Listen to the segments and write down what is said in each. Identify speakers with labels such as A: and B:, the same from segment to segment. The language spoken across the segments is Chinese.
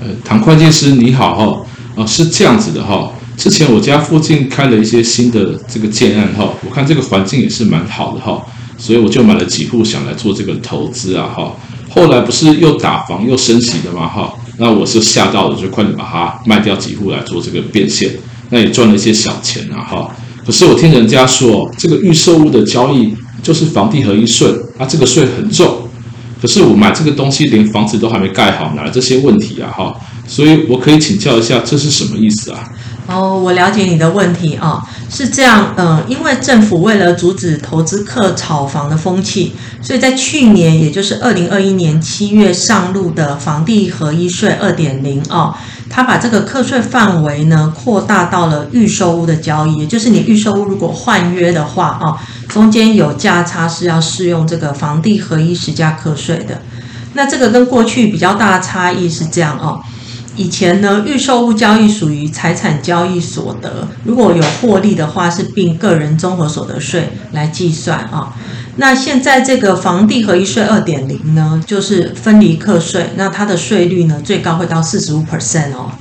A: 呃唐会计师你好哈，啊是这样子的哈，之前我家附近开了一些新的这个建案哈，我看这个环境也是蛮好的哈，所以我就买了几户想来做这个投资啊哈，后来不是又打房又升息的嘛哈，那我是吓到了，就快点把它卖掉几户来做这个变现，那也赚了一些小钱啊哈，可是我听人家说这个预售屋的交易就是房地合一税啊，这个税很重。可是我买这个东西，连房子都还没盖好，哪来这些问题啊？哈，所以我可以请教一下，这是什么意思啊？
B: 哦，我了解你的问题啊，是这样，嗯，因为政府为了阻止投资客炒房的风气，所以在去年，也就是二零二一年七月上路的房地合一税二点零哦。他把这个课税范围呢扩大到了预售屋的交易，也就是你预售屋如果换约的话啊，中间有价差是要适用这个房地合一实价课税的。那这个跟过去比较大的差异是这样哦，以前呢预售屋交易属于财产交易所得，如果有获利的话是并个人综合所得税来计算啊。那现在这个房地合一税二点零呢，就是分离课税，那它的税率呢，最高会到四十五 percent 哦。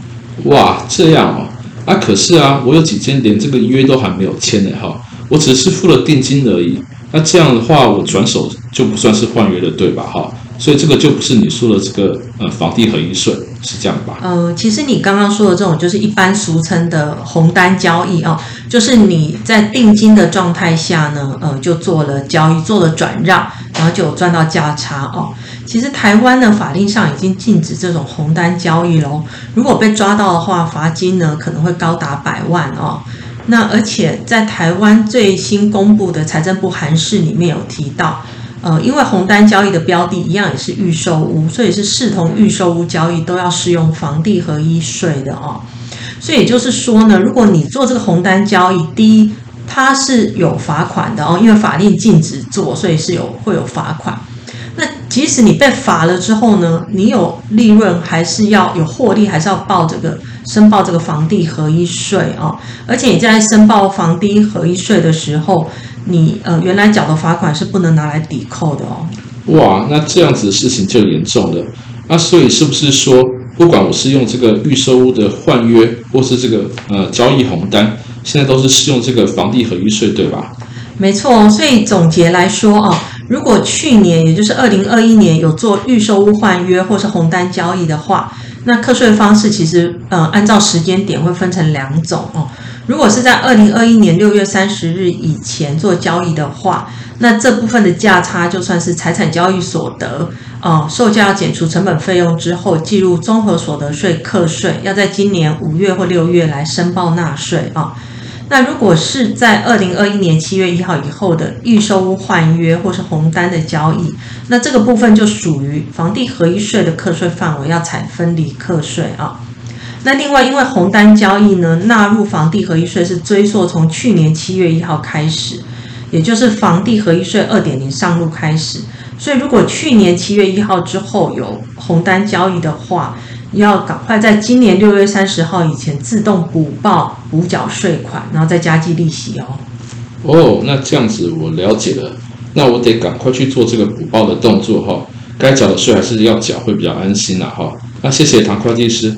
A: 哇，这样哦，啊，可是啊，我有几间连这个约都还没有签呢哈，我只是付了定金而已。那这样的话，我转手就不算是换约了，对吧？哈。所以这个就不是你说的这个呃房地合一税是这样吧？
B: 呃，其实你刚刚说的这种就是一般俗称的红单交易啊，就是你在定金的状态下呢，呃，就做了交易，做了转让，然后就赚到价差哦。其实台湾的法令上已经禁止这种红单交易喽，如果被抓到的话，罚金呢可能会高达百万哦。那而且在台湾最新公布的财政部函释里面有提到。呃，因为红单交易的标的一样也是预售屋，所以是视同预售屋交易都要适用房地合一税的哦。所以也就是说呢，如果你做这个红单交易，第一它是有罚款的哦，因为法令禁止做，所以是有会有罚款。那即使你被罚了之后呢，你有利润还是要有获利，还是要报这个申报这个房地合一税哦。而且你在申报房地合一税的时候，你呃原来缴的罚款是不能拿来抵扣的哦。
A: 哇，那这样子的事情就严重了。那所以是不是说，不管我是用这个预售屋的换约，或是这个呃交易红单，现在都是适用这个房地合一税，对吧？
B: 没错，所以总结来说啊，如果去年也就是二零二一年有做预售屋换约或是红单交易的话，那课税方式其实呃按照时间点会分成两种哦。如果是在二零二一年六月三十日以前做交易的话，那这部分的价差就算是财产交易所得啊，售价要减除成本费用之后，计入综合所得税课税，要在今年五月或六月来申报纳税啊。那如果是在二零二一年七月一号以后的预售换约或是红单的交易，那这个部分就属于房地合一税的课税范围，要采分离课税啊。那另外，因为红单交易呢，纳入房地合一税是追溯从去年七月一号开始，也就是房地合一税二点零上路开始。所以，如果去年七月一号之后有红单交易的话，要赶快在今年六月三十号以前自动补报补缴税款，然后再加计利息哦。
A: 哦，那这样子我了解了，那我得赶快去做这个补报的动作哈。该缴的税还是要缴，会比较安心呐哈。那谢谢唐会计师。